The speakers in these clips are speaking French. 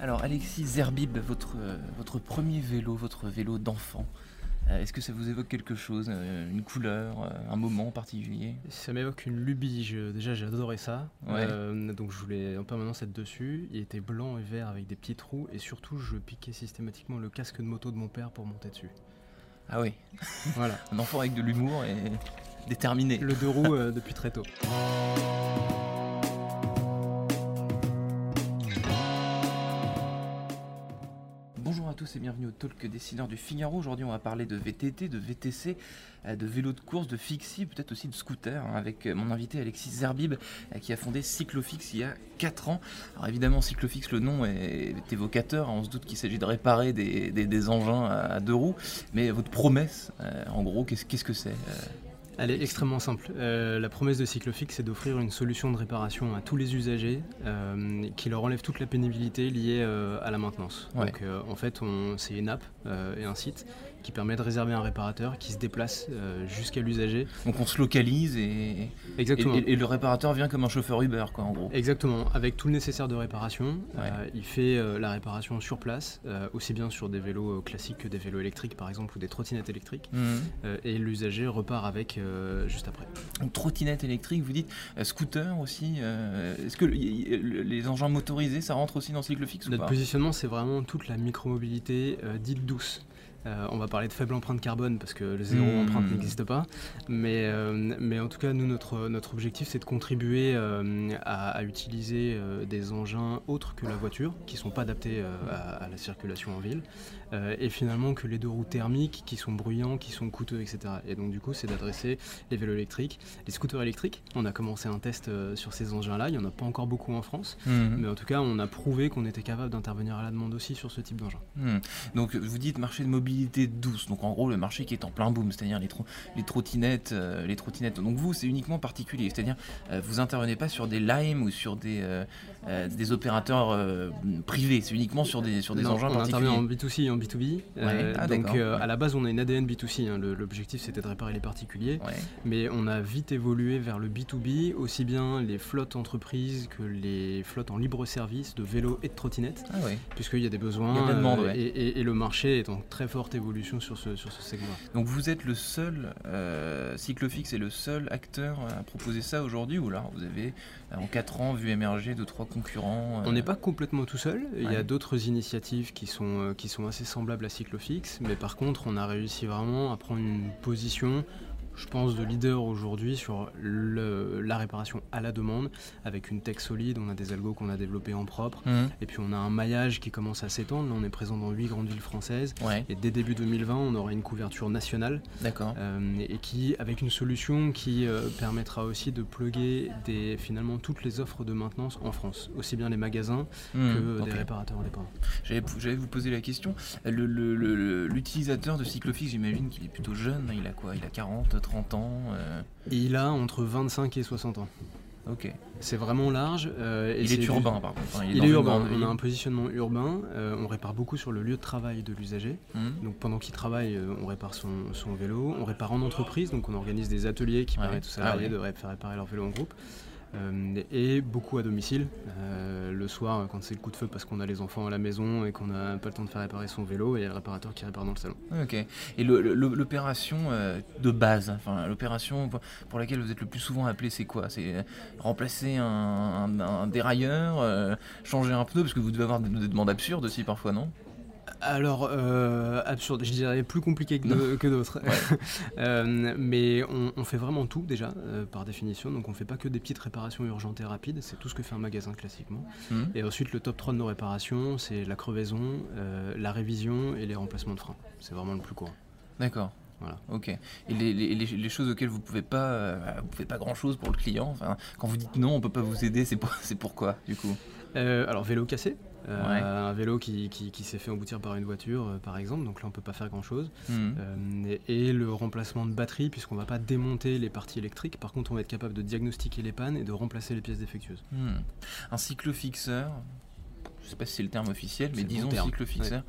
Alors Alexis Zerbib, votre, votre premier vélo, votre vélo d'enfant, euh, est-ce que ça vous évoque quelque chose euh, Une couleur, euh, un moment particulier? Ça m'évoque une lubie. Je- déjà, j'ai adoré ça. Ouais. Euh, donc, je voulais en permanence être dessus. Il était blanc et vert avec des petits trous. Et surtout, je piquais systématiquement le casque de moto de mon père pour monter dessus. Ah oui, Voilà. un enfant avec de l'humour et déterminé. Le deux roues euh, depuis très tôt. Bonjour à tous et bienvenue au Talk Dessineur du Figaro. Aujourd'hui, on va parler de VTT, de VTC, euh, de vélo de course, de fixie, peut-être aussi de scooter, hein, avec euh, mon invité Alexis Zerbib, euh, qui a fondé Cyclofix il y a 4 ans. Alors évidemment, Cyclofix, le nom est, évocateur, hein, on se doute qu'il s'agit de réparer des, engins à, deux roues, mais votre promesse, en gros, qu'est-ce que c'est Elle est extrêmement simple. Euh, la promesse de Cyclofix, c'est d'offrir une solution de réparation à tous les usagers euh, qui leur enlève toute la pénibilité liée euh, à la maintenance. Ouais. Donc, en fait, c'est une app et un site qui permet de réserver un réparateur qui se déplace jusqu'à l'usager. Donc on se localise et, Exactement. et- et le réparateur vient comme un chauffeur Uber, quoi, en gros. Exactement, avec tout le nécessaire de réparation. Ouais. Il fait la réparation sur place, aussi bien sur des vélos classiques que des vélos électriques par exemple ou des trottinettes électriques. Euh, et l'usager repart avec euh, juste après. Trottinette électrique, vous dites euh, scooter aussi. euh, Est-ce que y- y- les engins motorisés, ça rentre aussi dans Cyclofix ou Notre pas? positionnement, c'est vraiment toute la micromobilité euh, dite douce. Euh, on va parler de faible empreinte carbone parce que le zéro Hmm. empreinte n'existe pas. Mais, euh, mais en tout cas, nous, notre, notre objectif, c'est de contribuer euh, à, à utiliser des engins autres que la voiture, qui ne sont pas adaptés à, à la circulation en ville. Et finalement, que les deux roues thermiques, qui sont bruyants, qui sont coûteux, etc. Et donc, du coup, c'est d'adresser les vélos électriques, les scooters électriques. On a commencé un test sur ces engins-là. Il n'y en a pas encore beaucoup en France. Mhm. Mais en tout cas, on a prouvé qu'on était capable d'intervenir à la demande aussi sur ce type d'engin. Mhm. Donc vous dites marché de mobilité douce. Donc en gros le marché qui est en plein boom, c'est-à-dire les, tro- les trottinettes, euh, les trottinettes. Donc vous c'est uniquement particulier, c'est-à-dire euh, vous intervenez pas sur des Lime ou sur des euh, des opérateurs privés. C'est uniquement sur des sur des Non, engins on particuliers. intervient en B2C et en B2B. Euh, ah, donc à la base, on a une ADN B2C. hein. Le- L'objectif, c'était de réparer les particuliers. Ouais. Mais on a vite évolué vers le B2B, aussi bien les flottes entreprises que les flottes en libre service de vélos et de trottinettes, Ah ouais. puisqu'il y a des besoins. Il y a de la demande, ouais. et, et- et le marché est en très forte évolution sur ce, sur ce segment. Donc vous êtes le seul, euh, Cyclofix est le seul acteur à proposer ça aujourd'hui ou là vous avez euh, en 4 ans vu émerger deux trois concurrents euh, On n'est pas complètement tout seul. Il y a d'autres initiatives qui sont, qui sont assez semblables à Cyclofix, mais par contre, on a réussi vraiment à prendre une position, je pense, de leader aujourd'hui sur le- la réparation à la demande, avec une tech solide. On a des algos qu'on a développés en propre, Mhm. et puis on a un maillage qui commence à s'étendre. Là, on est présent dans 8 grandes villes françaises. Ouais, Et dès début 2020, on aura une couverture nationale d'accord. euh, et qui, avec une solution qui euh, permettra aussi de plugger des, finalement toutes les offres de maintenance en France, aussi bien les magasins Mhm, que ok. des réparateurs indépendants. J'allais j'allais vous poser la question. Le- le- L'utilisateur de Cyclofix, j'imagine qu'il est plutôt jeune. Il a quoi? Il a 40, 30 ans euh, il a entre 25 et 60 ans. Ok. C'est vraiment large. euh, et il est du- urbain par contre. Enfin, Il est urbain. On a un positionnement urbain. euh, on répare beaucoup sur le lieu de travail de l'usager. Mhm. Donc pendant qu'il travaille, euh, on répare son, son vélo. On répare en entreprise. Donc on organise des ateliers qui permettent aux Ah salariés de faire réparer leur vélo en groupe. Euh, et beaucoup à domicile. Euh, le soir, quand c'est le coup de feu parce qu'on a les enfants à la maison et qu'on n'a pas le temps de faire réparer son vélo, il y a le réparateur qui répare dans le salon. Ok. Et l'opération euh, de base, l'opération pour- laquelle vous êtes le plus souvent appelé, c'est quoi? C'est euh, remplacer un, dérailleur, euh, changer un pneu, parce que vous devez avoir des, des demandes absurdes aussi parfois, non? Alors, euh, absurde, je dirais plus compliqué que, d'autres. Euh, mais on, on fait vraiment tout déjà, euh, par définition. Donc on fait pas que des petites réparations urgentes et rapides, c'est tout ce que fait un magasin classiquement. Mhm. Et ensuite, le top 3 de nos réparations, c'est la crevaison, la révision et les remplacements de freins. C'est vraiment le plus courant. D'accord. Voilà. Ok. Et les, les- les- les choses auxquelles vous pouvez pas, euh, vous pouvez pas grand chose pour le client. Enfin, quand vous dites non, on peut pas vous aider, c'est pour- c'est pourquoi du coup? Euh, alors, vélo cassé. Euh, Ouais. Un vélo qui, qui- qui s'est fait emboutir par une voiture, euh, par exemple. Donc là, on peut pas faire grand-chose. Mhm. Euh, et, et le remplacement de batterie, puisqu'on va pas démonter les parties électriques. Par contre, on va être capable de diagnostiquer les pannes et de remplacer les pièces défectueuses. Hmm. Un cyclofixeur, je sais pas si c'est le terme officiel, mais bon disons terme. cyclofixeur,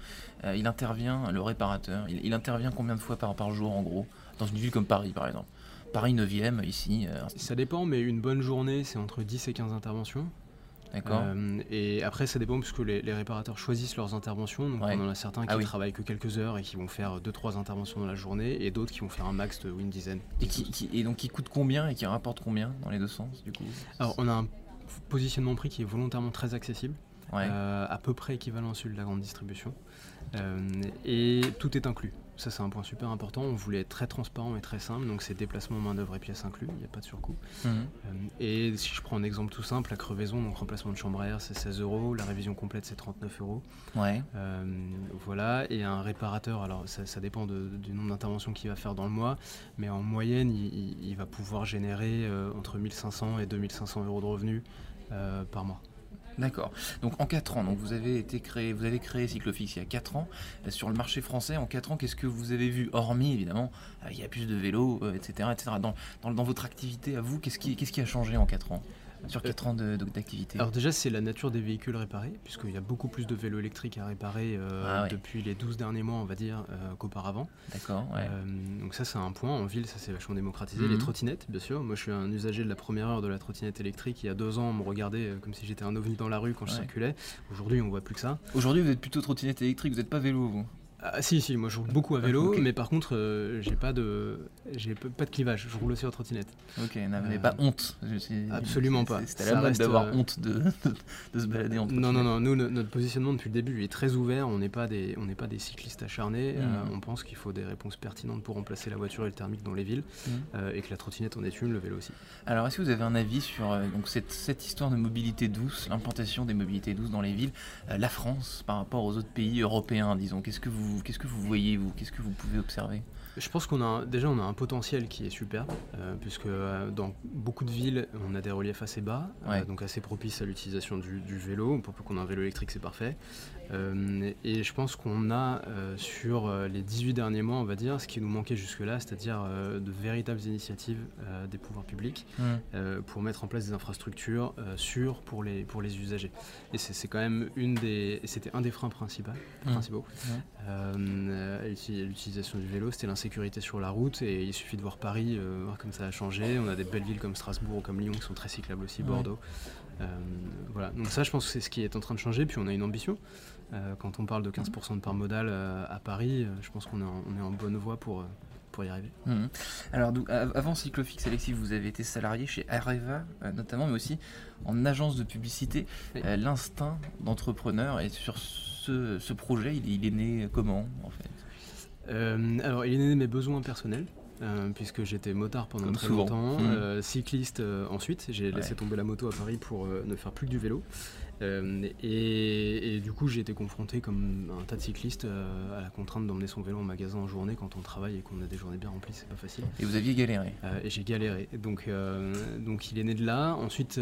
euh, il intervient, le réparateur, il, il intervient combien de fois par, par jour en gros Dans une ville comme Paris par exemple? Paris 9e, ici. euh, Ça dépend, mais une bonne journée, c'est entre 10 et 15 interventions. D'accord. Euh, et après, ça dépend puisque les, les réparateurs choisissent leurs interventions. Donc, Ouais. on en a certains qui Ah oui. travaillent que quelques heures et qui vont faire 2-3 interventions dans la journée, et d'autres qui vont faire un max de une dizaine. Et, qui, qui- et donc qui coûte combien et qui rapporte combien dans les deux sens du coup? Alors, on a un positionnement prix qui est volontairement très accessible, Ouais. euh, à peu près équivalent à celui de la grande distribution. Euh, et tout est inclus. Ça, c'est un point super important. On voulait être très transparent et très simple, donc c'est déplacement, main-d'œuvre et pièces inclus, il n'y a pas de surcoût. Mhm. Euh, et si je prends un exemple tout simple, la crevaison, donc remplacement de chambre à air, c'est 16 euros, la révision complète, c'est 39 euros. Ouais. Euh, voilà, et un réparateur, alors ça, ça dépend de- du nombre d'interventions qu'il va faire dans le mois, mais en moyenne, il, il- il va pouvoir générer euh, entre 1500 et 2500 euros de revenus par mois. D'accord. Donc en 4 ans, donc vous avez été créé, vous avez créé Cyclofix il y a 4 ans. Euh, Sur le marché français, en 4 ans, qu'est-ce que vous avez vu? Hormis évidemment, euh, il y a plus de vélos, euh, etc. etc. Dans, dans, dans votre activité à vous, qu'est-ce qui, qu'est-ce qui a changé en 4 ans? Sur 4 ans d'activité Alors déjà, c'est la nature des véhicules réparés, puisqu'il y a beaucoup plus de vélos électriques à réparer euh, Ah ouais. depuis les 12 derniers mois, on va dire, euh, qu'auparavant. D'accord, ouais. Euh, donc ça c'est un point, en ville ça s'est vachement démocratisé. Mhm. Les trottinettes bien sûr, moi je suis un usager de la première heure de la trottinette électrique. Il y a deux ans on me regardait comme si j'étais un ovni dans la rue quand je circulais. Aujourd'hui on voit plus que ça. Aujourd'hui, vous êtes plutôt trottinette électrique, vous n'êtes pas vélo, vous? Ah si si, moi je roule beaucoup à vélo, Ok. mais par contre euh, j'ai pas de j'ai pas de clivage, je roule aussi en trottinette. Ok, non, n'avez Euh, pas honte Je suis- absolument pas. C'était la mode d'avoir euh, honte de, de, de se balader en Non non trottinette. non, nous no- notre positionnement depuis le début est très ouvert, on n'est pas des on pas des cyclistes acharnés, Mhm. Euh, on pense qu'il faut des réponses pertinentes pour remplacer la voiture et le thermique dans les villes euh, et que la trottinette en est une, le vélo aussi. Alors, est-ce que vous avez un avis sur donc cette, cette histoire de mobilité douce, l'implantation des mobilités douces dans les villes, la France par rapport aux autres pays européens, disons Qu'est-ce que vous, qu'est-ce que vous voyez vous? Qu'est-ce que vous pouvez observer? Je pense qu'on a déjà on a un potentiel qui est super, euh, puisque euh, dans beaucoup de villes on a des reliefs assez bas, euh, donc assez propices à l'utilisation du, du vélo. Pour peu qu'on ait un vélo électrique, c'est parfait. Et je pense qu'on a sur les 18 derniers mois, on va dire, ce qui nous manquait jusque-là, c'est-à-dire de véritables initiatives des pouvoirs publics euh, pour mettre en place des infrastructures sûres pour les, pour les usagers. Et c'est quand même une des, c'était un des freins principaux. À l'uti- à l'utilisation du vélo, c'était l'insécurité sur la route. Et il suffit de voir Paris, euh, voir comme ça a changé. On a des belles villes comme Strasbourg ou comme Lyon qui sont très cyclables aussi. Bordeaux. Euh, voilà, donc ça je pense que c'est ce qui est en train de changer. Puis on a une ambition. Euh, quand on parle de 15% de part modale à Paris, je pense qu'on est, en- on est en bonne voie pour, pour y arriver. Mhm. Alors, av- avant Cyclofix, Alexis, vous avez été salarié chez Areva, euh, notamment, mais aussi en agence de publicité. Oui. Euh, L'instinct d'entrepreneur, et sur ce, ce projet, il, il est né comment, en fait? Euh, alors, il est né de mes besoins personnels. euh, puisque j'étais motard pendant Comme très souvent. longtemps, Mhm. euh, cycliste ensuite, j'ai laissé tomber la moto à Paris pour ne faire plus que du vélo. Euh, et, et du coup j'ai été confronté comme un tas de cyclistes euh, à la contrainte d'emmener son vélo en magasin en journée quand on travaille et qu'on a des journées bien remplies, c'est pas facile. Et vous aviez galéré Euh, et j'ai galéré. Donc, donc il est né de là. Ensuite,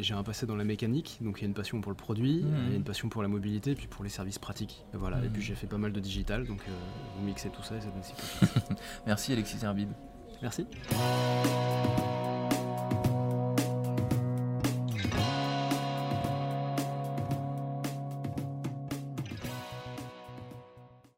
j'ai un passé dans la mécanique. Donc il y a une passion pour le produit, a une passion pour la mobilité, puis pour les services pratiques. Et voilà. Et puis j'ai fait pas mal de digital. Donc vous mixez tout ça et ça donne Cyclofix. Merci Alexis Herbib. Merci.